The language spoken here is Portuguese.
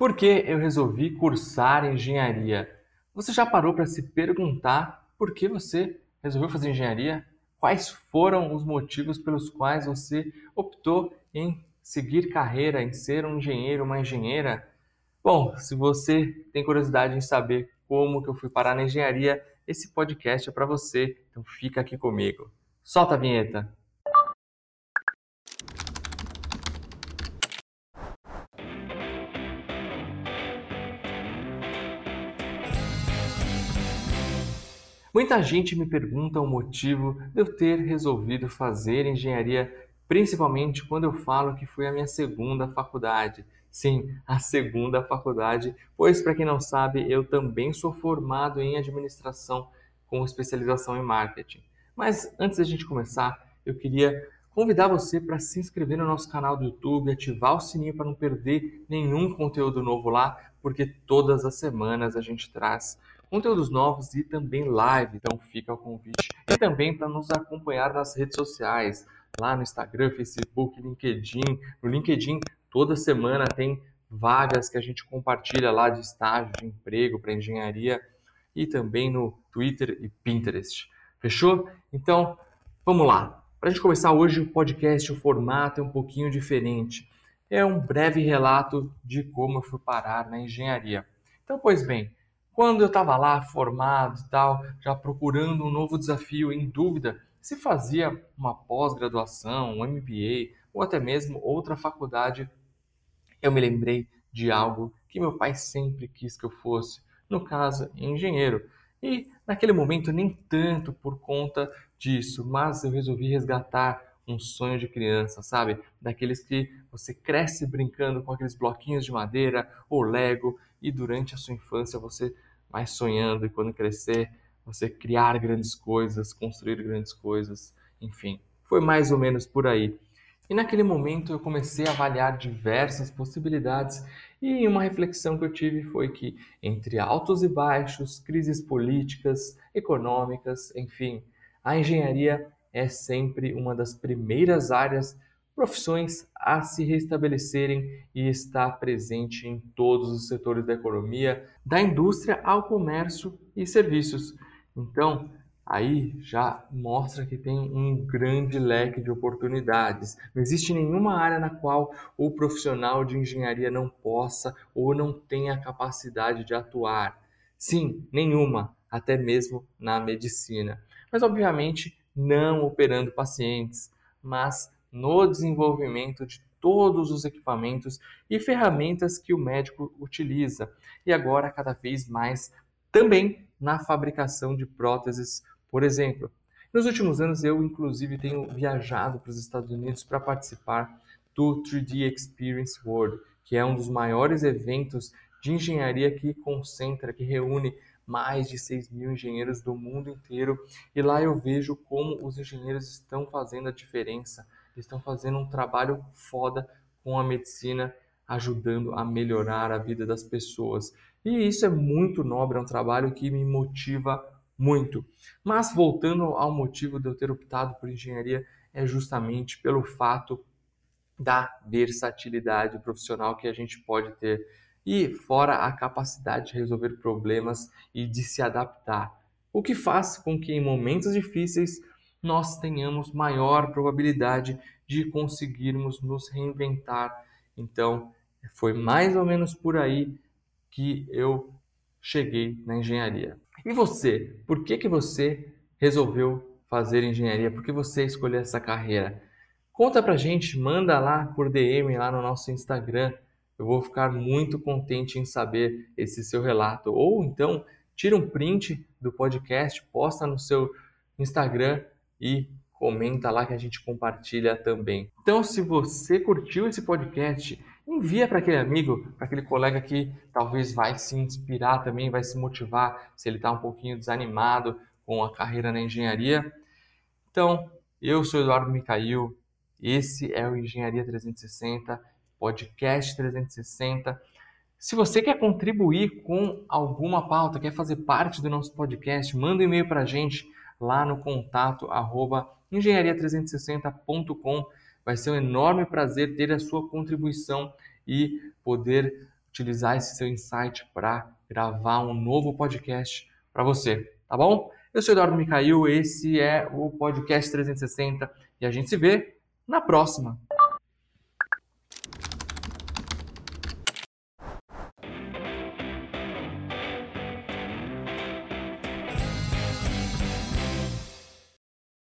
Por que eu resolvi cursar engenharia? Você já parou para se perguntar por que você resolveu fazer engenharia? Quais foram os motivos pelos quais você optou em seguir carreira, em ser um engenheiro, uma engenheira? Bom, se você tem curiosidade em saber como que eu fui parar na engenharia, esse podcast é para você, então fica aqui comigo. Solta a vinheta! Muita gente me pergunta o motivo de eu ter resolvido fazer engenharia, principalmente quando eu falo que foi a minha segunda faculdade. Sim, a segunda faculdade, pois para quem não sabe, eu também sou formado em administração com especialização em marketing. Mas antes da gente começar, eu queria convidar você para se inscrever no nosso canal do YouTube, ativar o sininho para não perder nenhum conteúdo novo lá, porque todas as semanas a gente traz conteúdos novos e também live, então fica o convite. E também para nos acompanhar nas redes sociais, lá no Instagram, Facebook, LinkedIn. No LinkedIn, toda semana tem vagas que a gente compartilha lá de estágio, de emprego para engenharia e também no Twitter e Pinterest. Fechou? Então, vamos lá. Para a gente começar hoje o podcast, o formato é um pouquinho diferente. É um breve relato de como eu fui parar na engenharia. Então, pois bem, quando eu estava lá formado e tal, já procurando um novo desafio, em dúvida se fazia uma pós-graduação, um MBA ou até mesmo outra faculdade, eu me lembrei de algo que meu pai sempre quis que eu fosse, no caso, engenheiro. E naquele momento nem tanto por conta disso, mas eu resolvi resgatar um sonho de criança, sabe? Daqueles que você cresce brincando com aqueles bloquinhos de madeira ou Lego e durante a sua infância você vai sonhando e quando crescer você criar grandes coisas, construir grandes coisas, enfim. Foi mais ou menos por aí. E naquele momento eu comecei a avaliar diversas possibilidades e uma reflexão que eu tive foi que entre altos e baixos, crises políticas, econômicas, enfim, a engenharia é sempre uma das primeiras áreas profissões a se restabelecerem e está presente em todos os setores da economia, da indústria ao comércio e serviços. Então, aí já mostra que tem um grande leque de oportunidades. Não existe nenhuma área na qual o profissional de engenharia não possa ou não tenha capacidade de atuar. Sim, nenhuma, até mesmo na medicina. Mas, obviamente, não operando pacientes, mas no desenvolvimento de todos os equipamentos e ferramentas que o médico utiliza, e agora cada vez mais também na fabricação de próteses, por exemplo. Nos últimos anos eu inclusive tenho viajado para os Estados Unidos para participar do 3D Experience World, que é um dos maiores eventos de engenharia que concentra, que reúne mais de 6 mil engenheiros do mundo inteiro. E lá eu vejo como os engenheiros estão fazendo a diferença estão fazendo um trabalho foda com a medicina, ajudando a melhorar a vida das pessoas. E isso é muito nobre, é um trabalho que me motiva muito. Mas voltando ao motivo de eu ter optado por engenharia, é justamente pelo fato da versatilidade profissional que a gente pode ter e fora a capacidade de resolver problemas e de se adaptar, o que faz com que em momentos difíceis nós tenhamos maior probabilidade de conseguirmos nos reinventar. Então, foi mais ou menos por aí que eu cheguei na engenharia. E você? Por que, que você resolveu fazer engenharia? Por que você escolheu essa carreira? Conta pra gente, manda lá por DM lá no nosso Instagram. Eu vou ficar muito contente em saber esse seu relato. Ou então, tira um print do podcast, posta no seu Instagram e comenta lá que a gente compartilha também. Então, se você curtiu esse podcast, envia para aquele amigo, para aquele colega que talvez vai se inspirar também, vai se motivar, se ele está um pouquinho desanimado com a carreira na engenharia. Então, eu sou Eduardo Micail, esse é o Engenharia 360, podcast 360. Se você quer contribuir com alguma pauta, quer fazer parte do nosso podcast, manda um e-mail para a gente lá no contato arroba engenharia360.com. Vai ser um enorme prazer ter a sua contribuição e poder utilizar esse seu insight para gravar um novo podcast para você, tá bom? Eu sou Eduardo Micail, esse é o Podcast 360 e a gente se vê na próxima.